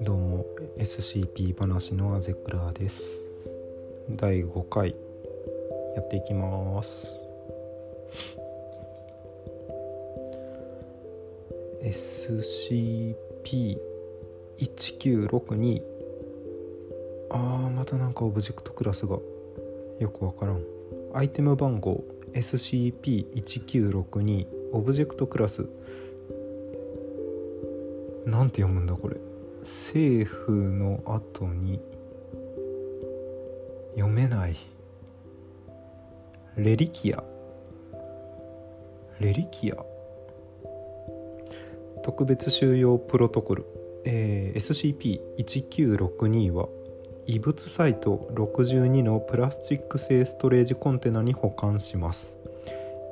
どうも SCP 話のアゼクラです。第5回やっていきます。SCP-1962 あーまたなんかオブジェクトクラスがよくわからん。アイテム番号 SCP-1962 オブジェクトクラス。なんて読むんだこれ。政府の後に読めない。レリキア。レリキア。特別収容プロトコル、えー、SCP-1962 は異物サイト62のプラスチック製ストレージコンテナに保管します。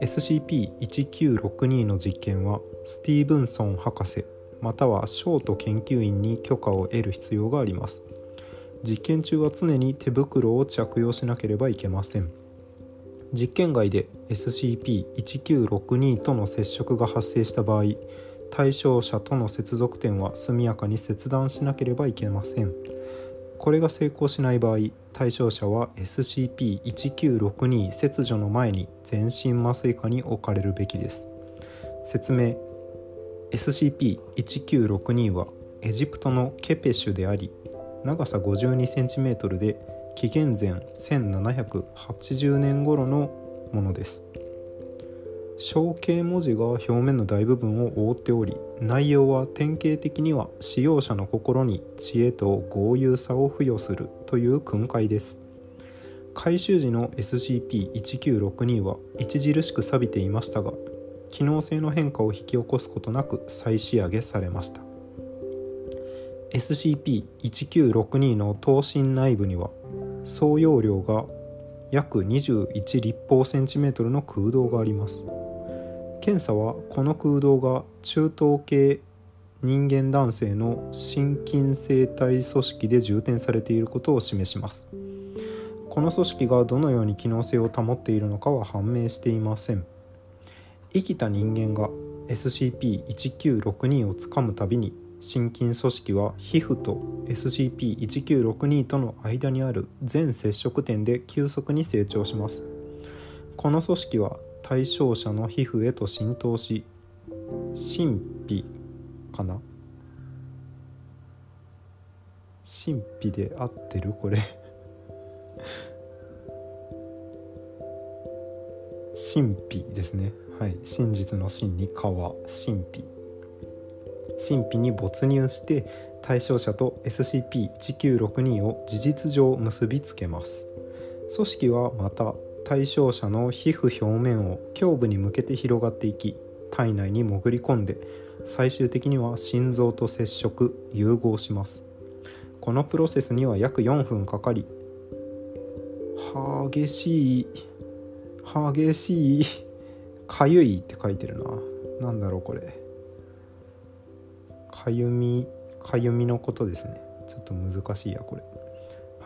SCP-1962 の実験はスティーブンソン博士またはショート研究員に許可を得る必要があります。実験中は常に手袋を着用しなければいけません。実験外で SCP-1962 との接触が発生した場合対象者との接続点は速やかに切断しなければいけません。これが成功しない場合対象者は SCP-1962 切除の前に全身麻酔下に置かれるべきです。説明。SCP-1962 はエジプトのケペシュであり長さ 52cm で紀元前1780年頃のものです。象形文字が表面の大部分を覆っており内容は典型的には使用者の心に知恵と豪遊さを付与するという訓戒です。回収時の SCP-1962 は著しく錆びていましたが機能性の変化を引き起こすことなく再仕上げされました。SCP-1962 の刀身内部には総容量が約21立方センチメートルの空洞があります。検査はこの空洞が中等系人間男性の心筋生体組織で充填されていることを示します。この組織がどのように機能性を保っているのかは判明していません。生きた人間が SCP-1962 をつかむたびに心筋組織は皮膚と SCP-1962 との間にある全接触点で急速に成長します。この組織は対象者の皮膚へと浸透し神秘かな？神秘で合ってる？これ。神秘ですね。はい。真実の真に川。神秘。神秘に没入して対象者と SCP-1962 を事実上結びつけます。組織はまた対象者の皮膚表面を胸部に向けて広がっていき体内に潜り込んで最終的には心臓と接触融合します。このプロセスには約4分かかり激しい激しいかゆいって書いてるな。何だろうこれ。かゆみかゆみのことですね。ちょっと難しいやこれ。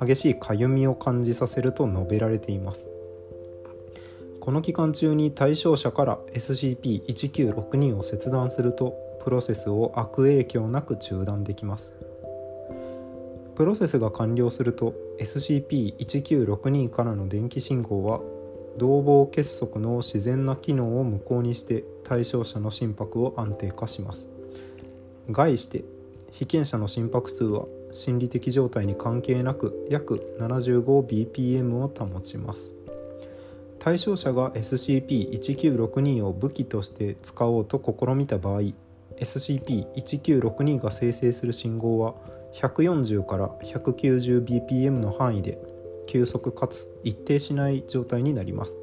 激しいかゆみを感じさせると述べられています。この期間中に対象者から SCP-1962 を切断するとプロセスを悪影響なく中断できます。プロセスが完了すると SCP-1962 からの電気信号は同房結束の自然な機能を無効にして対象者の心拍を安定化します。概して被験者の心拍数は心理的状態に関係なく約 75bpm を保ちます。対象者が SCP-1962 を武器として使おうと試みた場合 SCP-1962 が生成する信号は140から 190bpm の範囲で急速かつ一定しない状態になります。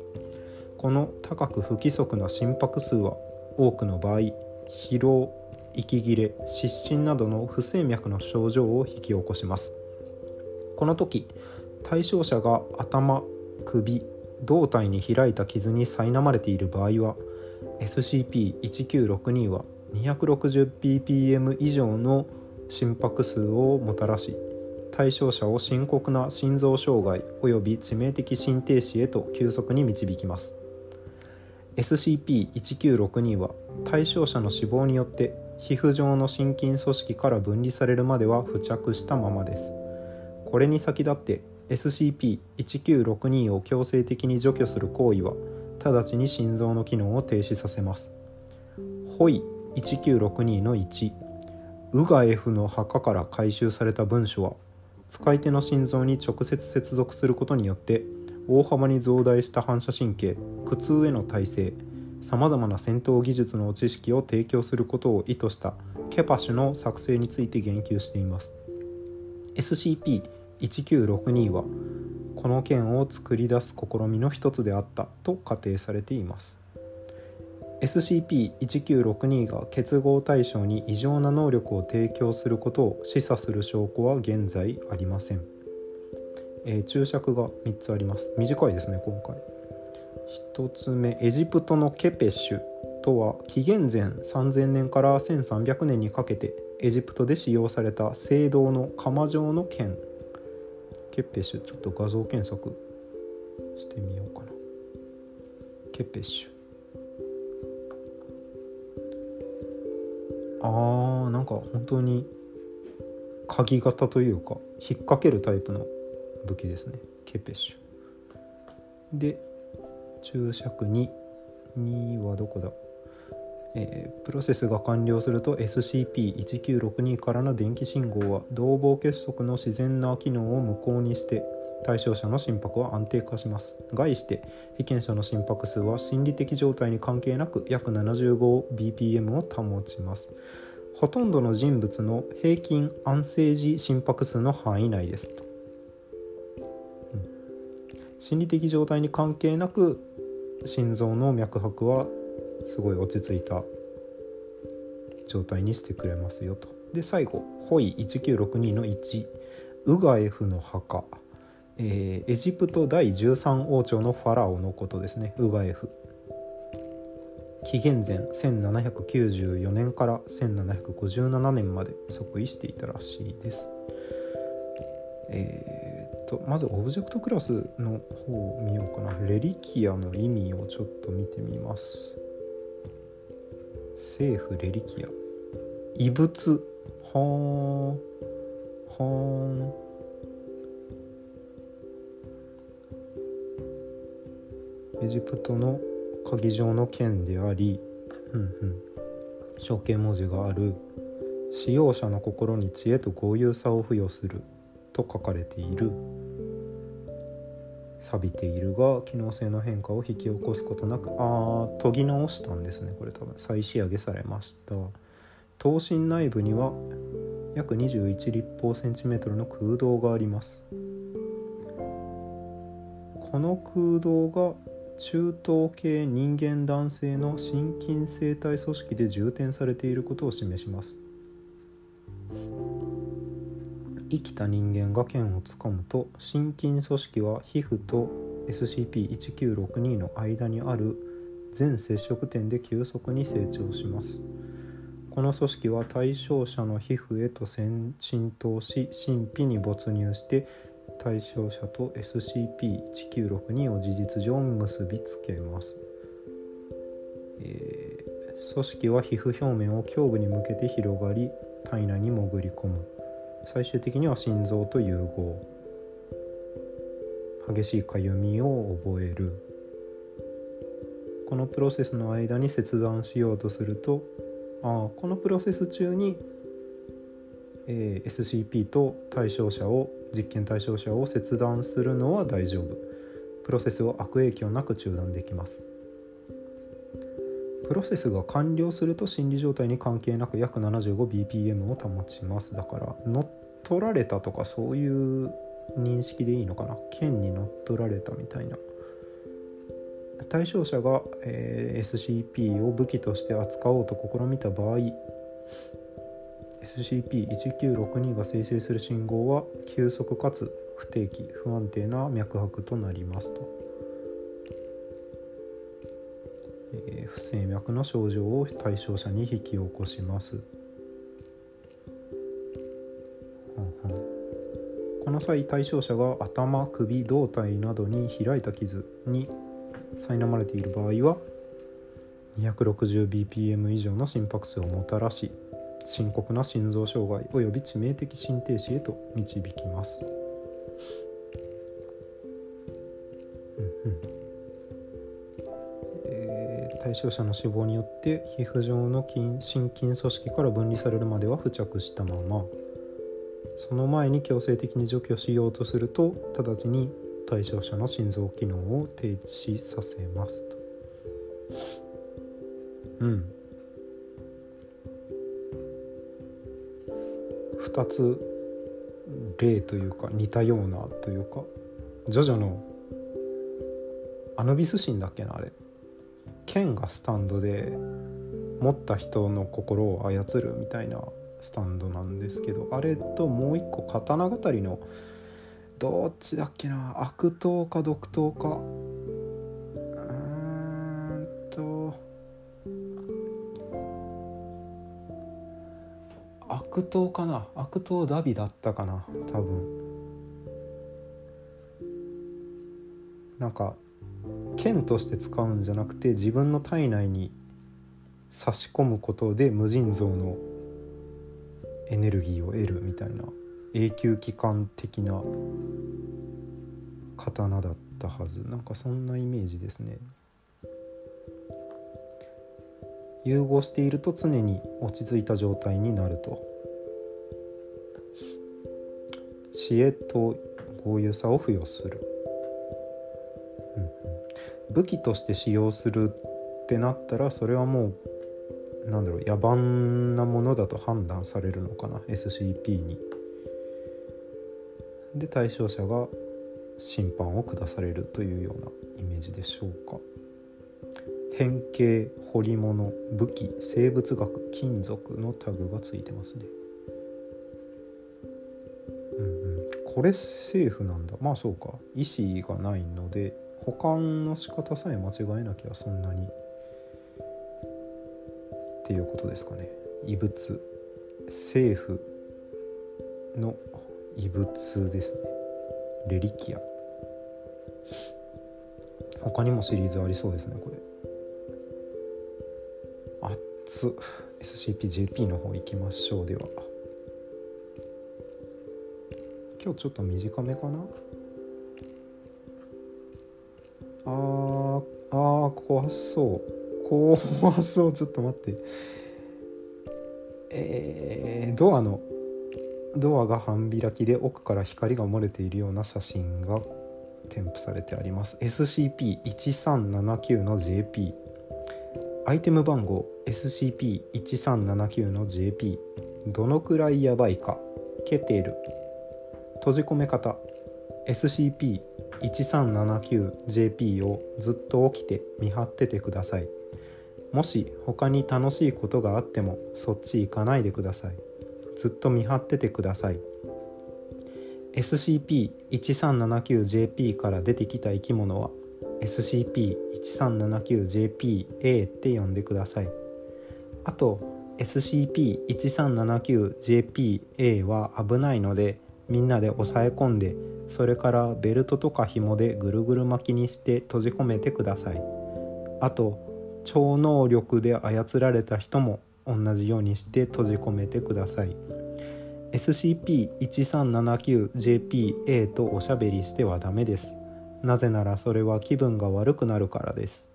この高く不規則な心拍数は多くの場合疲労息切れ失神などの不整脈の症状を引き起こします。この時対象者が頭首胴体に開いた傷に苛まれている場合は SCP-1962 は 260ppm 以上の心拍数をもたらし対象者を深刻な心臓障害及び致命的心停止へと急速に導きます。SCP-1962 は対象者の死亡によって皮膚上の心筋組織から分離されるまでは付着したままです。これに先立って SCP-1962 を強制的に除去する行為は直ちに心臓の機能を停止させます。ホイ1962の1ウガエフの墓から回収された文書は使い手の心臓に直接接続することによって大幅に増大した反射神経苦痛への耐性さまざまな戦闘技術の知識を提供することを意図したケパシュの作成について言及しています。SCP SCP-1962 はこの剣を作り出す試みの一つであったと仮定されています。SCP-1962 が結合対象に異常な能力を提供することを示唆する証拠は現在ありません、えー、注釈が3つあります。短いですね今回。1つ目エジプトのケペッシュとは紀元前3000年から1300年にかけてエジプトで使用された青銅の釜状の剣。ケッペッシュちょっと画像検索してみようかな。ケッペッシュ。あーなんか本当に鍵型というか引っ掛けるタイプの武器ですね。ケペッシュ。で注釈2 2はどこだ？えー、プロセスが完了すると SCP-1962 からの電気信号は同房結束の自然な機能を無効にして対象者の心拍は安定化します。概して被験者の心拍数は心理的状態に関係なく約 75bpm を保ちます。ほとんどの人物の平均安静時心拍数の範囲内です。と、うん、心理的状態に関係なく心臓の脈拍はすごい落ち着いた状態にしてくれますよと。で最後ホイ1962の1ウガエフの墓、えー、エジプト第13王朝のファラオのことですね。ウガエフ。紀元前1794年から1757年まで即位していたらしいです。えー、っとまずオブジェクトクラスの方を見ようかな。レリキアの意味をちょっと見てみます。政府レリキア。遺物。はーん。はーん。エジプトの鍵状の剣であり、うんうん、象形文字がある。使用者の心に知恵と豪遊さを付与する。と書かれている。錆びているが機能性の変化を引き起こすことなくああ研ぎ直したんですねこれ多分。再仕上げされました。刀身内部には約21立方センチメートルの空洞があります。この空洞が中等系人間男性の心筋生体組織で充填されていることを示します。生きた人間が剣をつかむと心筋組織は皮膚と SCP-1962 の間にある全接触点で急速に成長します。この組織は対象者の皮膚へと浸透し神秘に没入して対象者と SCP-1962 を事実上結びつけます、えー、組織は皮膚表面を胸部に向けて広がり体内に潜り込む。最終的には心臓と融合。激しいかゆみを覚える。このプロセスの間に切断しようとするとあこのプロセス中に、えー、SCP と対象者を実験対象者を切断するのは大丈夫。プロセスを悪影響なく中断できます。プロセスが完了すると心理状態に関係なく約 75bpm を保ちます。だから乗っ取られたとかそういう認識でいいのかな？剣に乗っ取られたみたいな。対象者が、えー、SCP を武器として扱おうと試みた場合 SCP-1962 が生成する信号は急速かつ不定期不安定な脈拍となりますと。不整脈の症状を対象者に引き起こします。この際対象者が頭首胴体などに開いた傷に苛まれている場合は 260bpm 以上の心拍数をもたらし深刻な心臓障害及び致命的心停止へと導きます。対象者の死亡によって皮膚上の筋心筋組織から分離されるまでは付着したまま。その前に強制的に除去しようとすると直ちに対象者の心臓機能を停止させますと。うん。2つ例というか似たようなというかジョジョのアヌビス神だっけなあれ。剣がスタンドで持った人の心を操るみたいなスタンドなんですけどあれともう一個刀語りのどっちだっけな悪党か毒党か。うんと悪党かな。悪党ダビだったかな多分。なんか剣として使うんじゃなくて自分の体内に差し込むことで無尽蔵のエネルギーを得るみたいな永久期間的な刀だったはず。なんかそんなイメージですね。融合していると常に落ち着いた状態になると。知恵と豪遊さを付与する、武器として使用するってなったらそれはもうなんだろう野蛮なものだと判断されるのかな SCP に。で対象者が審判を下されるというようなイメージでしょうか。変形彫り物武器生物学金属のタグがついてますね。うんうん。これセーフなんだ。まあそうか。意思がないので保管の仕方さえ間違えなきゃそんなに。っていうことですかね。異物。政府。の異物ですね。レリキア。他にもシリーズありそうですねこれ。熱 SCPJP の方行きましょう。では。今日ちょっと短めかな。あ怖そう。怖そう。ちょっと待って。えー、ドアのドアが半開きで奥から光が漏れているような写真が添付されてあります。SCP-1379 の JP アイテム番号 SCP-1379 の JP どのくらいやばいかケテル。閉じ込め方。SCP 1379JP をずっと起きて見張っててください。もし他に楽しいことがあってもそっち行かないでください。ずっと見張っててください。SCP-1379JP から出てきた生き物は SCP-1379JPA って呼んでください。あと SCP-1379JPA は危ないのでみんなで押さえ込んでそれからベルトとか紐でぐるぐる巻きにして閉じ込めてください。あと超能力で操られた人も同じようにして閉じ込めてください。SCP-1379JPA とおしゃべりしてはダメです。なぜならそれは気分が悪くなるからです。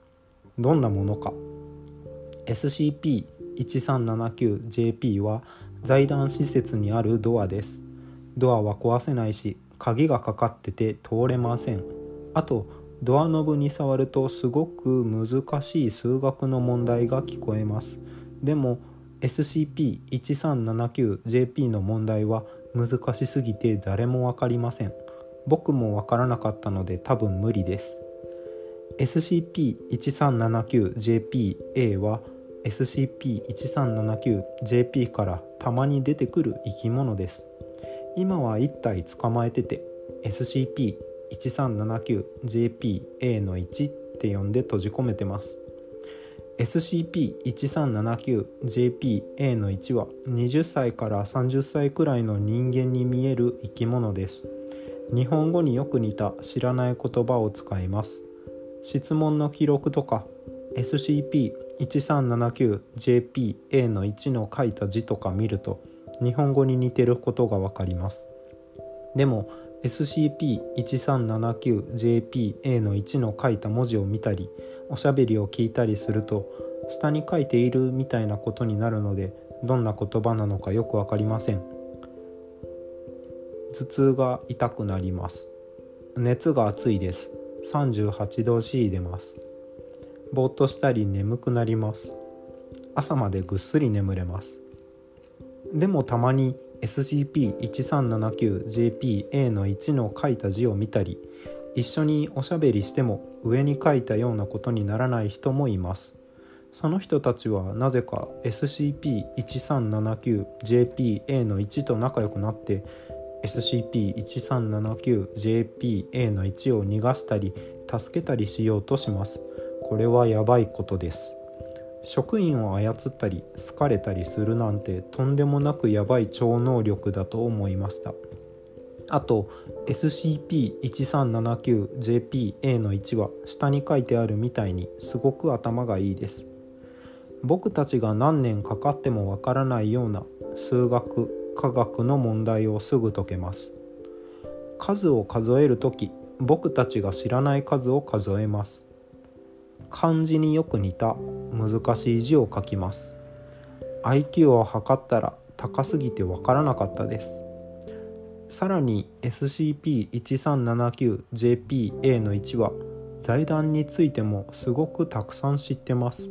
どんなものか。SCP-1379JP は財団施設にあるドアです。ドアは壊せないし鍵がかかってて通れません。あとドアノブに触るとすごく難しい数学の問題が聞こえます。でも SCP-1379JP の問題は難しすぎて誰も分かりません。僕も分からなかったので多分無理です。SCP-1379JPA は SCP-1379JP からたまに出てくる生き物です。今は1体捕まえてて SCP-1379JPA の1って呼んで閉じ込めてます。SCP-1379JPA の1は20歳から30歳くらいの人間に見える生き物です。日本語によく似た知らない言葉を使います。質問の記録とか SCP 1379JPA の1の書いた字とか見ると日本語に似てることがわかります。でも SCP-1379JPA の1の書いた文字を見たりおしゃべりを聞いたりすると下に書いているみたいなことになるのでどんな言葉なのかよく分かりません。頭痛が痛くなります。熱が熱いです。38度 C 出ます。ぼーっとしたり眠くなります。朝までぐっすり眠れます。でもたまに SCP-1379JPA の1の書いた字を見たり一緒におしゃべりしても上に書いたようなことにならない人もいます。その人たちはなぜか SCP-1379JPA の1と仲良くなって SCP-1379JPA の1を逃がしたり助けたりしようとします。これはやばいことです。職員を操ったり好かれたりするなんてとんでもなくやばい超能力だと思いました。あと SCP-1379JPA の1は下に書いてあるみたいにすごく頭がいいです。僕たちが何年かかってもわからないような数学科学の問題をすぐ解けます。数を数える時僕たちが知らない数を数えます。漢字によく似た難しい字を書きます。IQ を測ったら高すぎてわからなかったです。さらに SCP-1379JPA の1は財団についてもすごくたくさん知ってます。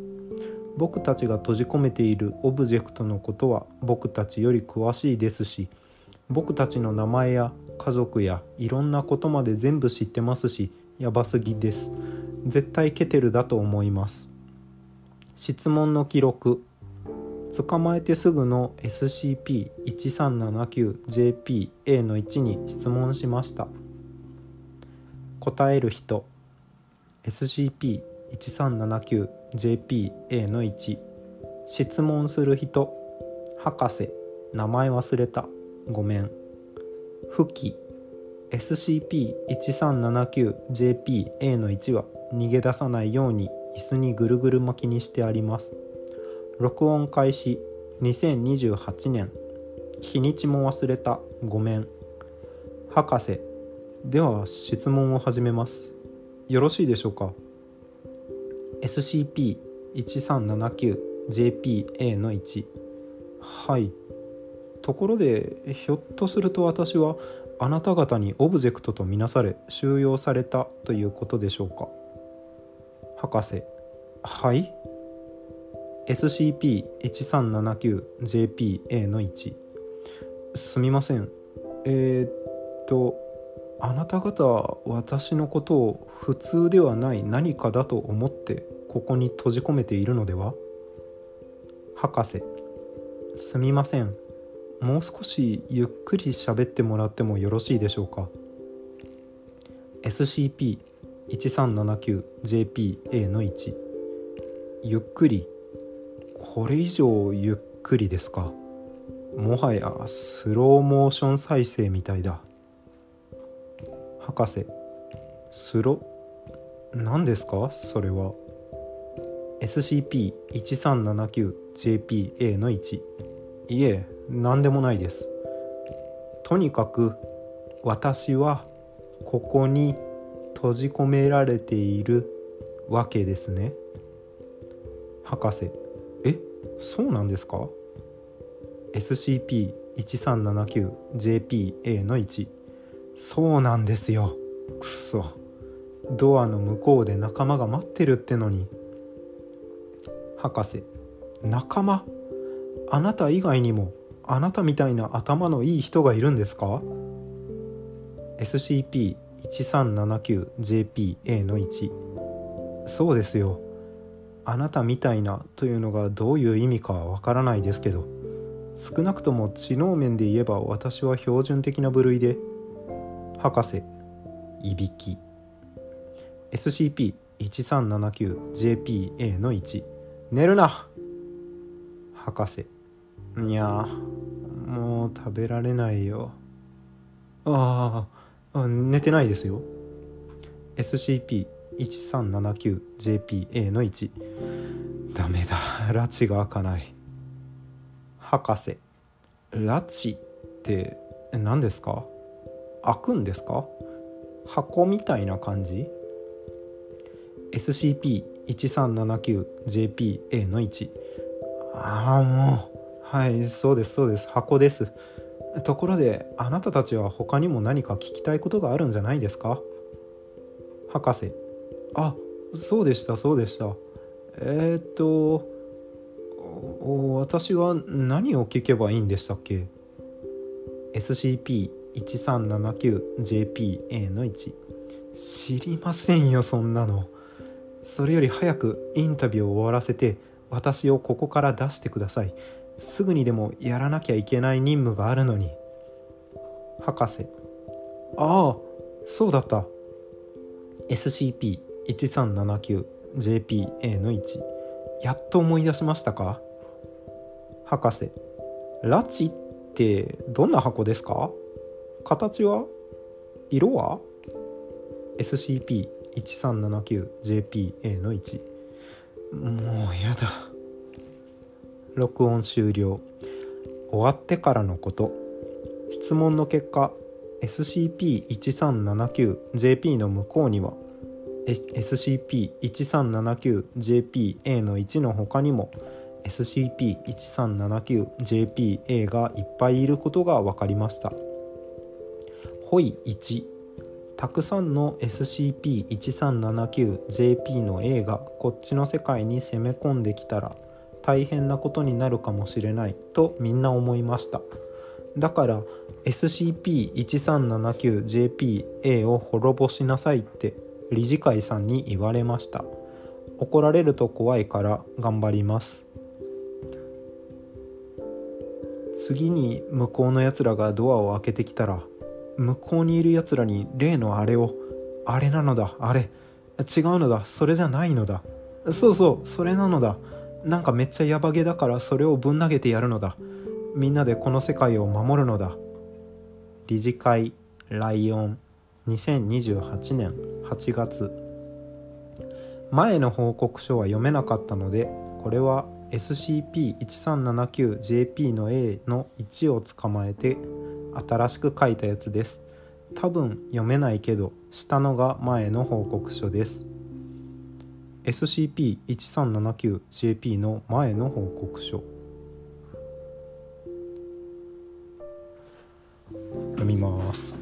僕たちが閉じ込めているオブジェクトのことは僕たちより詳しいですし僕たちの名前や家族やいろんなことまで全部知ってますしやばすぎです。絶対ケテルだと思います。質問の記録。捕まえてすぐの SCP-1379JPA の1に質問しました。答える人。SCP-1379JPA の1質問する人。博士。名前忘れた。ごめん。吹き SCP-1379JPA の1は逃げ出さないように椅子にぐるぐる巻きにしてあります。録音開始2028年。日にちも忘れた。ごめん。博士。では質問を始めます。よろしいでしょうか？SCP-1379JPA の1はい。ところでひょっとすると私はあなた方にオブジェクトとみなされ収容されたということでしょうか？博士。はい。SCP-1379JPA の1すみません。えー、っとあなた方は私のことを普通ではない何かだと思ってここに閉じ込めているのでは？博士。すみません。もう少しゆっくり喋ってもらってもよろしいでしょうか？SCP 1379JPA の1ゆっくり。これ以上ゆっくりですか？もはやスローモーション再生みたいだ。博士。スロ何ですか？それは。SCP-1379JPA の1いえ何でもないです。とにかく私はここに閉じ込められているわけですね。博士。えそうなんですか？SCP-1379JPA の1そうなんですよ。くそ。ドアの向こうで仲間が待ってるってのに。博士。仲間？あなた以外にもあなたみたいな頭のいい人がいるんですか？SCP 1379JPA の1そうですよ。あなたみたいなというのがどういう意味かはわからないですけど。少なくとも知能面で言えば私は標準的な部類で。博士いびき。SCP-1379JPA の1寝るな。博士。いやもう食べられないよ。あああ寝てないですよ。SCP-1379JPA の1ダメだ。拉致が開かない。博士。拉致って何ですか？開くんですか？箱みたいな感じ？SCP-1379JPA の1ああもう。はいそうですそうです。箱です。ところであなたたちは他にも何か聞きたいことがあるんじゃないですか？博士。あそうでしたそうでした。えー、っと私は何を聞けばいいんでしたっけ？SCP-1379JPA の1知りませんよそんなの。それより早くインタビューを終わらせて私をここから出してください。すぐにでもやらなきゃいけない任務があるのに。博士。ああ。そうだった。SCP-1379JPA の1やっと思い出しましたか？博士。拉致ってどんな箱ですか？形は？色は？SCP-1379JPA の1もうやだ録音終了。終わってからのこと。質問の結果 SCP-1379JP の向こうには SCP-1379JPA の1の他にも SCP-1379JPA がいっぱいいることが分かりました。ホイ1たくさんの SCP-1379JP の A がこっちの世界に攻め込んできたら大変なことになるかもしれないとみんな思いました。だから SCP-1379JPA を滅ぼしなさいって理事会さんに言われました。怒られると怖いから頑張ります。次に向こうのやつらがドアを開けてきたら向こうにいるやつらに例のあれをあれなのだあれ違うのだそれじゃないのだ。そうそうそれなのだ。なんかめっちゃヤバゲだからそれをぶん投げてやるのだ。みんなでこの世界を守るのだ。理事会ライオン。2028年8月前の報告書は読めなかったのでこれは SCP-1379JP の A の1を捕まえて新しく書いたやつです。多分読めないけど下のが前の報告書です。SCP-1379JP の前の報告書。読みます。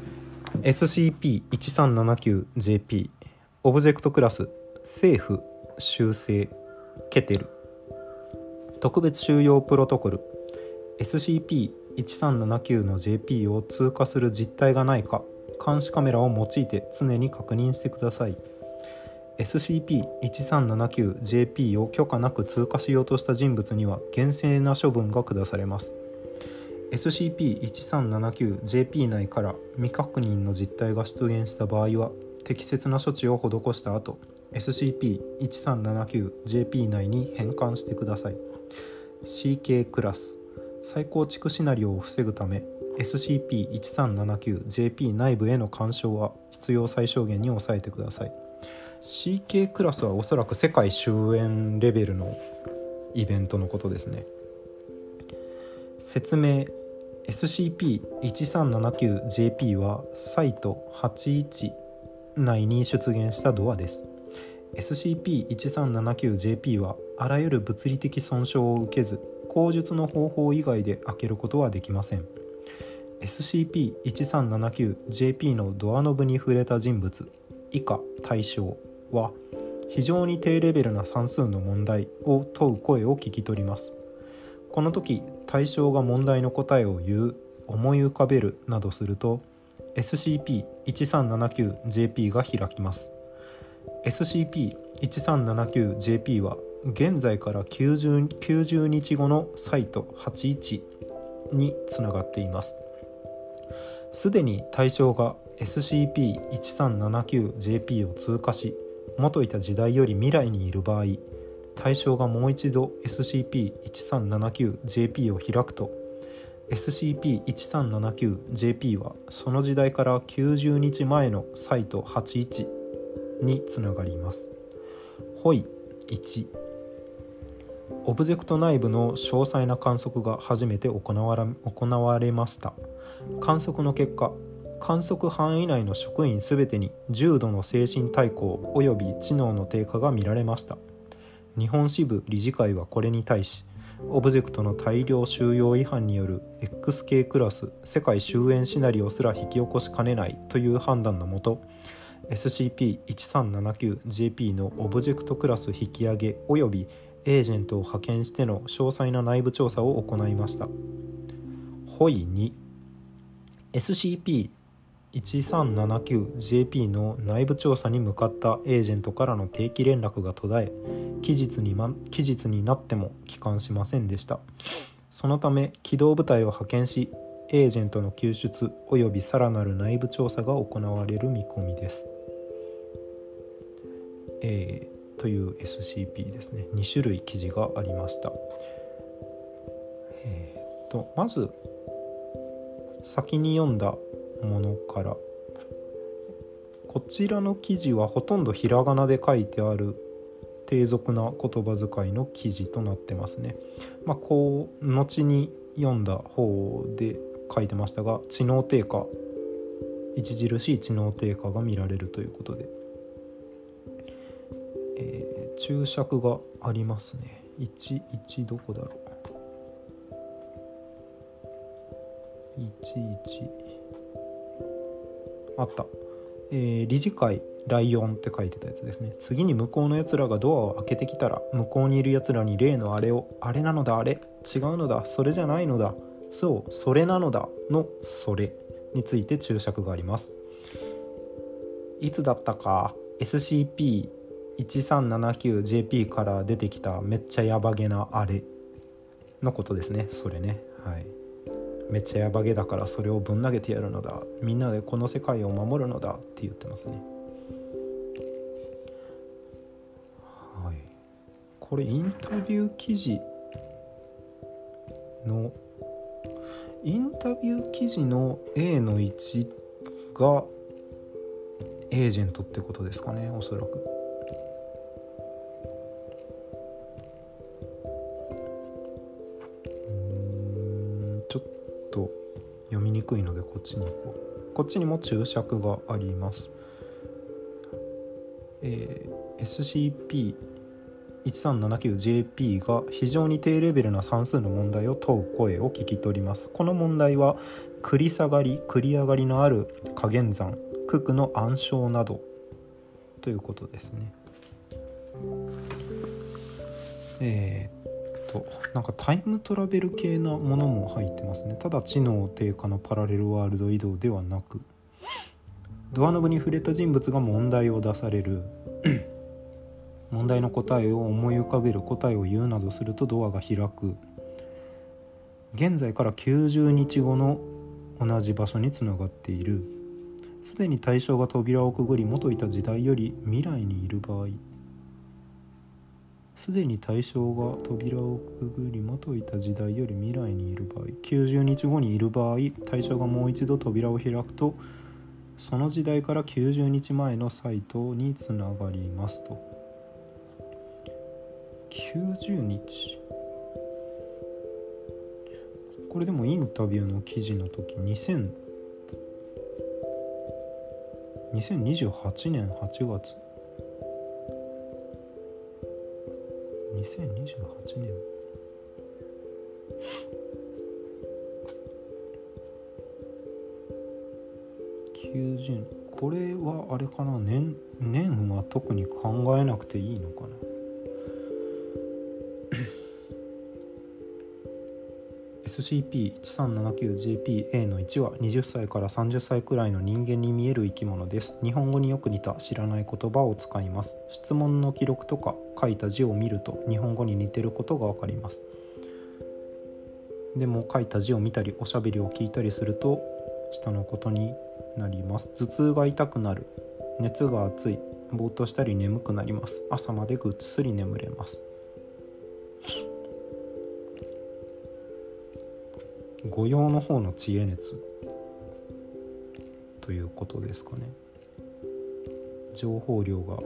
SCP-1379JP オブジェクトクラス政府修正ケテル。特別収容プロトコル。SCP-1379 の JP を通過する実態がないか監視カメラを用いて常に確認してください。SCP-1379JP を許可なく通過しようとした人物には厳正な処分が下されます。SCP-1379JP 内から未確認の実態が出現した場合は適切な処置を施した後 SCP-1379JP 内に変換してください。CK クラス再構築シナリオを防ぐため SCP-1379JP 内部への干渉は必要最小限に抑えてください。CK クラスはおそらく世界終焉レベルのイベントのことですね。説明 SCP-1379JP はサイト81内に出現したドアです。SCP-1379JP はあらゆる物理的損傷を受けず口述の方法以外で開けることはできません。SCP-1379JP のドアノブに触れた人物以下対象。は非常に低レベルな算数の問題を問う声を聞き取ります。この時対象が問題の答えを言う思い浮かべるなどすると SCP-1379JP が開きます。SCP-1379JP は現在から 90, 90日後のサイト81につながっています。すでに対象が SCP-1379JP を通過し元いた時代より未来にいる場合対象がもう一度 SCP-1379JP を開くと SCP-1379JP はその時代から90日前のサイト81につながります。ホイ1オブジェクト内部の詳細な観測が初めて行われました観測の結果観測範囲内の職員すべてに重度の精神対抗及び知能の低下が見られました。日本支部理事会はこれに対しオブジェクトの大量収容違反による XK クラス世界終焉シナリオすら引き起こしかねないという判断のもと SCP-1379JP のオブジェクトクラス引き上げ及びエージェントを派遣しての詳細な内部調査を行いました。ホイ2 1379JP の内部調査に向かったエージェントからの定期連絡が途絶え期日に,、ま、期日になっても帰還しませんでしたそのため機動部隊を派遣しエージェントの救出及びさらなる内部調査が行われる見込みです。え、という SCP ですね2種類記事がありました。えーと、とまず先に読んだものから。こちらの記事はほとんどひらがなで書いてある。低俗な言葉遣いの記事となってますね。まあ、こう後に読んだ方で書いてましたが知能低下。著しい知能低下が見られるということで、えー、注釈がありますね。11どこだろう。11あった、えー、理事会ライオンって書いてたやつですね。次に向こうのやつらがドアを開けてきたら向こうにいるやつらに例のあれをあれなのだあれ。違うのだそれじゃないのだ。そうそれなのだのそれ。について注釈があります。いつだったか。SCP-1379JP から出てきためっちゃヤバげなあれのことですね。それね。はい。めっちゃヤバげだからそれをぶん投げてやるのだ。みんなでこの世界を守るのだって言ってますね。はい。これインタビュー記事のインタビュー記事の A の1がエージェントってことですかねおそらく。にくいのでこっちに行こう。こっちにも注釈があります。えー、SCP 1379JP が非常に低レベルな算数の問題を問う声を聞き取ります。この問題は繰り下がり繰り上がりのある加減算九九の暗唱などということですね。えー、っとなんかタイムトラベル系なものも入ってますね。ただ知能低下のパラレルワールド移動ではなく。ドアノブに触れた人物が問題を出される。問題の答えを思い浮かべる答えを言うなどするとドアが開く。現在から90日後の同じ場所につながっている。すでに対象が扉をくぐり元いた時代より未来にいる場合すでに対象が扉をくぐり元いた時代より未来にいる場合90日後にいる場合対象がもう一度扉を開くとその時代から90日前のサイトにつながりますと。90日これでもインタビューの記事の時2000 2028年8月2028年。90これはあれかな？年年は特に考えなくていいのかな？SCP-1379JPA の1は20歳から30歳くらいの人間に見える生き物です。日本語によく似た知らない言葉を使います。質問の記録とか書いた字を見ると日本語に似てることが分かります。でも書いた字を見たりおしゃべりを聞いたりすると下のことになります。頭痛が痛くなる。熱が熱い。ぼーっとしたり眠くなります。朝までぐっすり眠れます。御用の方の知恵熱。ということですかね。情報量が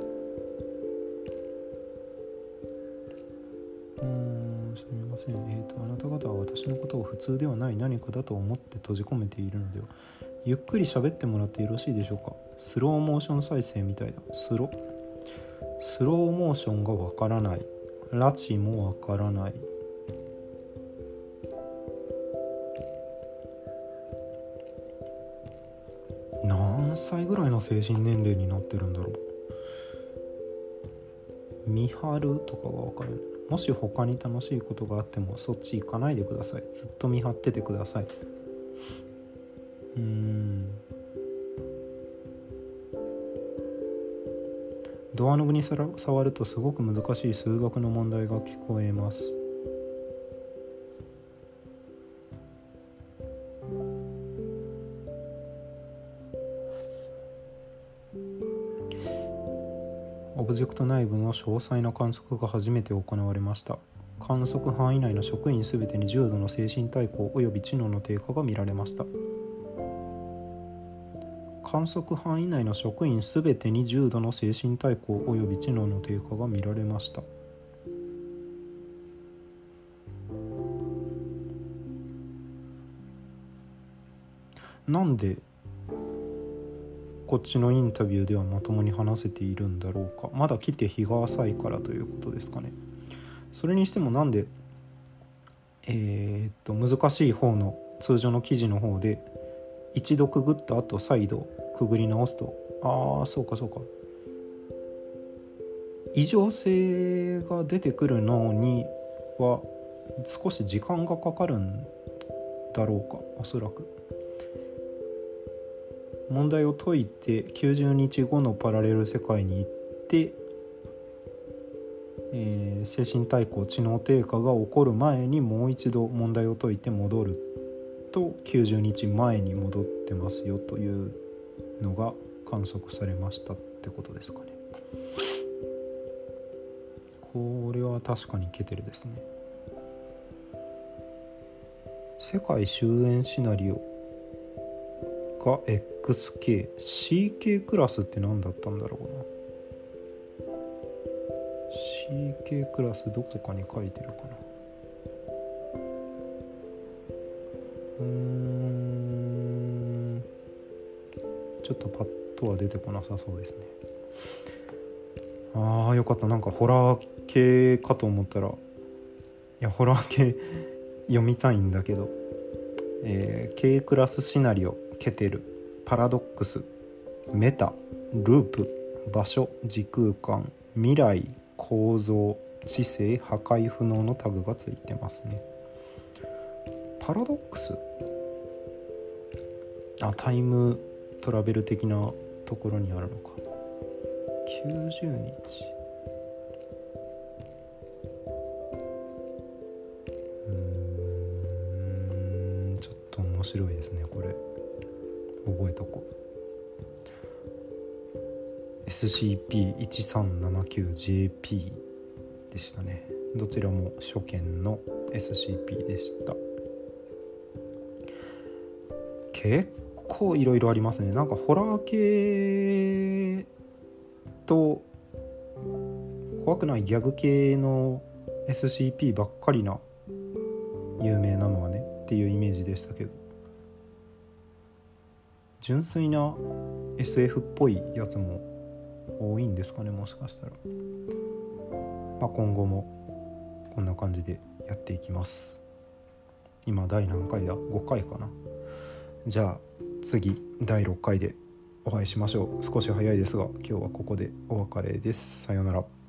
ません。えっ、ー、とあなた方は私のことを普通ではない何かだと思って閉じ込めているのでは。ゆっくり喋ってもらってよろしいでしょうか。スローモーション再生みたいだ。スロ。スローモーションがわからない。拉致もわからない。何歳ぐらいの精神年齢になってるんだろう。見張るとかが分かるもし他に楽しいことがあってもそっち行かないでください。ずっと見張っててください。うん。ドアノブに触るとすごく難しい数学の問題が聞こえます。ト内部の詳細な観測が初めて行われました。観測範囲内の職員すべてに重度の精神対抗及び知能の低下が見られました。観測範囲内の職員すべてに重度の精神対抗及び知能の低下が見られました。なんでこっちのインタビューではまともに話せているんだろうか。まだ来て日が浅いからということですかね。それにしてもなんでえー、っと難しい方の通常の記事の方で一度くぐった後再度くぐり直すと。ああそうかそうか。異常性が出てくるのには少し時間がかかるんだろうかおそらく。問題を解いて90日後のパラレル世界に行って、えー、精神対抗知能低下が起こる前にもう一度問題を解いて戻ると90日前に戻ってますよというのが観測されましたってことですかね。これは確かにケテルですね。世界終焉シナリオが XKCK クラスって何だったんだろうな。CK クラスどこかに書いてるかな。うん。ちょっとパッとは出てこなさそうですね。ああよかった。なんかホラー系かと思ったらいやホラー系読みたいんだけど、えー、K クラスシナリオケテル。パラドックスメタループ場所時空間未来構造知性破壊不能のタグがついてますね。パラドックス？あタイムトラベル的なところにあるのか。90日。うんちょっと面白いですねこれ。覚えとこう。SCP-1379JP でしたね。どちらも初見の SCP でした。結構いろいろありますね。なんかホラー系と怖くないギャグ系の SCP ばっかりな有名なのはねっていうイメージでしたけど。純粋な SF っぽいやつも多いんですかねもしかしたら、まあ、今後もこんな感じでやっていきます。今第何回だ？5回かな。じゃあ次第6回でお会いしましょう。少し早いですが今日はここでお別れです。さようなら。